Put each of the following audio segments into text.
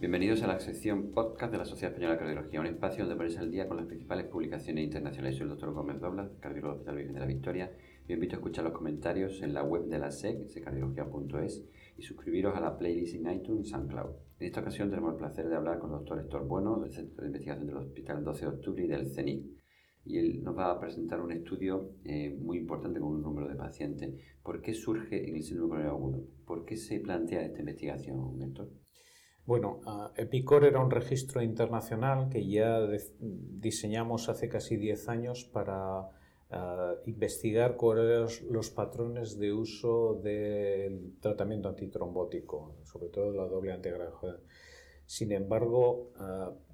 Bienvenidos a la sección podcast de la Sociedad Española de Cardiología, un espacio donde ponéis al día con las principales publicaciones internacionales. Soy el doctor Gómez Doblas, cardiólogo del Hospital Virgen de la Victoria, os invito a escuchar los comentarios en la web de la SEC, secardiología.es, y suscribiros a la playlist en iTunes y SoundCloud. En esta ocasión tenemos el placer de hablar con el doctor Héctor Bueno, del Centro de Investigación del Hospital 12 de Octubre y del CENIC y él nos va a presentar un estudio eh, muy importante con un número de pacientes. ¿Por qué surge en el síndrome coronario agudo? ¿Por qué se plantea esta investigación, Héctor? Bueno, EPICOR era un registro internacional que ya diseñamos hace casi 10 años para investigar cuáles eran los patrones de uso del tratamiento antitrombótico, sobre todo la doble antiagregado. Sin embargo,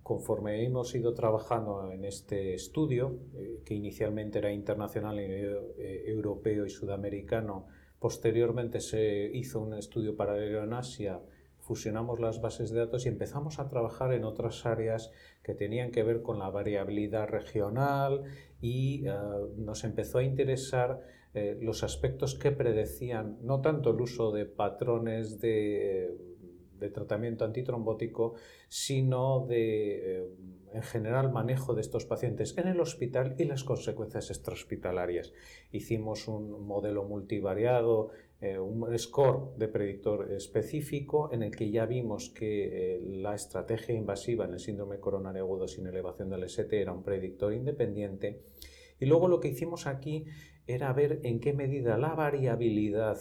conforme hemos ido trabajando en este estudio, eh, que inicialmente era internacional, eh, europeo y sudamericano, posteriormente se hizo un estudio paralelo en Asia, fusionamos las bases de datos y empezamos a trabajar en otras áreas que tenían que ver con la variabilidad regional y eh, nos empezó a interesar los aspectos que predecían no tanto el uso de patrones de de tratamiento antitrombótico, sino de, eh, en general, manejo de estos pacientes en el hospital y las consecuencias extrahospitalarias. Hicimos un modelo multivariado, eh, un score de predictor específico, en el que ya vimos que eh, la estrategia invasiva en el síndrome coronario agudo sin elevación del ST era un predictor independiente. Y luego lo que hicimos aquí era ver en qué medida la variabilidad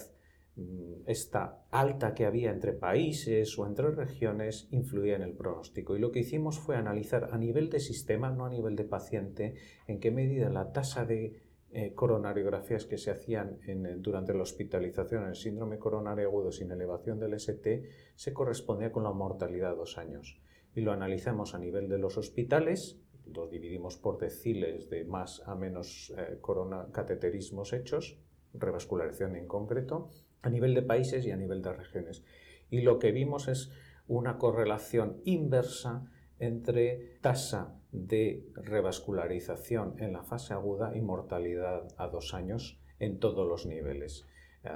Mm, esta alta que había entre países o entre regiones influía en el pronóstico. Y lo que hicimos fue analizar a nivel de sistema, no a nivel de paciente, en qué medida la tasa de eh, coronariografías que se hacían durante la hospitalización en el síndrome coronario agudo sin elevación del ST se correspondía con la mortalidad a dos años. Y lo analizamos a nivel de los hospitales, los dividimos por deciles de más a menos eh, cateterismos hechos, revascularización en concreto, a nivel de países y a nivel de regiones. Y lo que vimos es una correlación inversa entre tasa de revascularización en la fase aguda y mortalidad a dos años en todos los niveles, eh,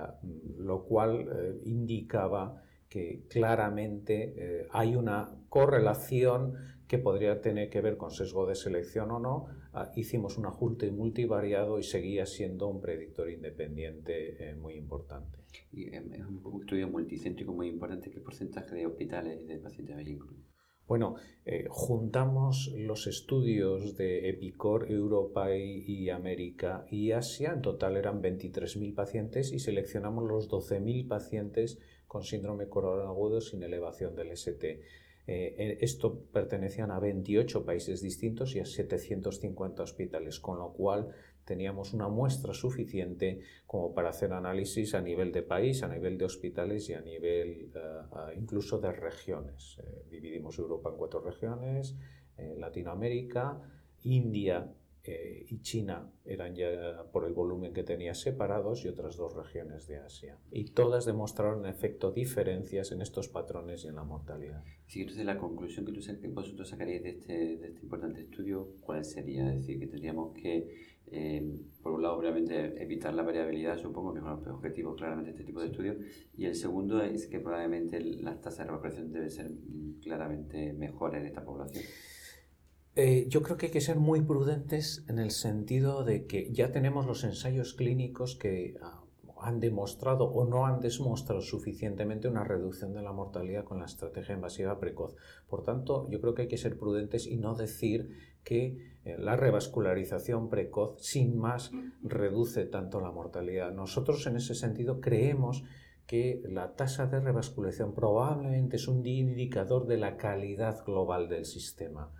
lo cual eh, indicaba que claramente eh, hay una correlación que podría tener que ver con sesgo de selección o no. Ah, hicimos un ajuste multivariado y seguía siendo un predictor independiente muy importante. Es un estudio multicéntrico muy importante. ¿Qué porcentaje de hospitales de pacientes hay incluido? Bueno, eh, juntamos los estudios de Epicor, Europa y, América y Asia. En total eran 23.000 pacientes y seleccionamos los 12.000 pacientes con síndrome coronario agudo sin elevación del ST. Eh, esto pertenecían a 28 países distintos y a 750 hospitales, con lo cual teníamos una muestra suficiente como para hacer análisis a nivel de país, a nivel de hospitales y a nivel eh, incluso de regiones. Eh, dividimos Europa en cuatro regiones, Latinoamérica, India eh, y China eran ya por el volumen que tenía separados y otras dos regiones de Asia. Y todas demostraron en efecto diferencias en estos patrones y en la mortalidad. Sí, entonces la conclusión que, tú, vosotros sacaríais de este, de este importante estudio, ¿cuál sería? Es decir, que tendríamos que, eh, por un lado, obviamente, evitar la variabilidad, supongo que es uno de los objetivos claramente de este tipo de estudios, y el segundo es que probablemente las tasas de recuperación deben ser claramente mejores en esta población. Eh, yo creo que hay que ser muy prudentes en el sentido de que ya tenemos los ensayos clínicos que ah, han demostrado o no han demostrado suficientemente una reducción de la mortalidad con la estrategia invasiva precoz. Por tanto, yo creo que hay que ser prudentes y no decir que eh, la revascularización precoz sin más reduce tanto la mortalidad. Nosotros en ese sentido creemos que la tasa de revascularización probablemente es un indicador de la calidad global del sistema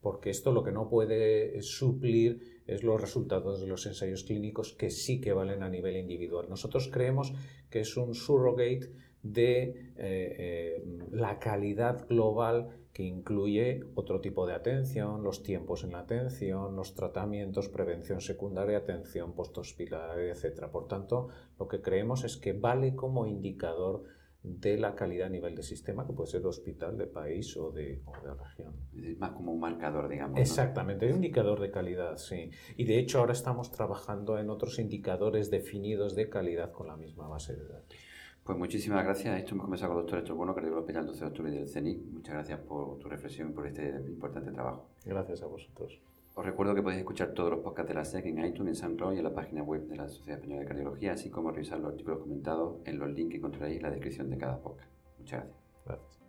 porque esto lo que no puede suplir es los resultados de los ensayos clínicos que sí que valen a nivel individual. Nosotros creemos que es un surrogate de eh, eh, la calidad global que incluye otro tipo de atención, los tiempos en la atención, los tratamientos, prevención secundaria, atención posthospitalaria, etc. Por tanto, lo que creemos es que vale como indicador de la calidad a nivel de sistema, que puede ser de hospital, de país o de, de región. Es más como un marcador, digamos. Exactamente, un indicador de calidad, sí. Y de hecho ahora estamos trabajando en otros indicadores definidos de calidad con la misma base de datos. Pues muchísimas gracias. Esto hemos comenzado con el doctor Héctor Bueno, cardiólogo hospital 12 de octubre del CENIC. Muchas gracias por tu reflexión y por este importante trabajo. Gracias a vosotros. Os recuerdo que podéis escuchar todos los podcasts de la SEC en iTunes, en SoundCloud y en la página web de la Sociedad Española de Cardiología, así como revisar los artículos comentados en los links que encontraréis en la descripción de cada podcast. Muchas gracias. Gracias.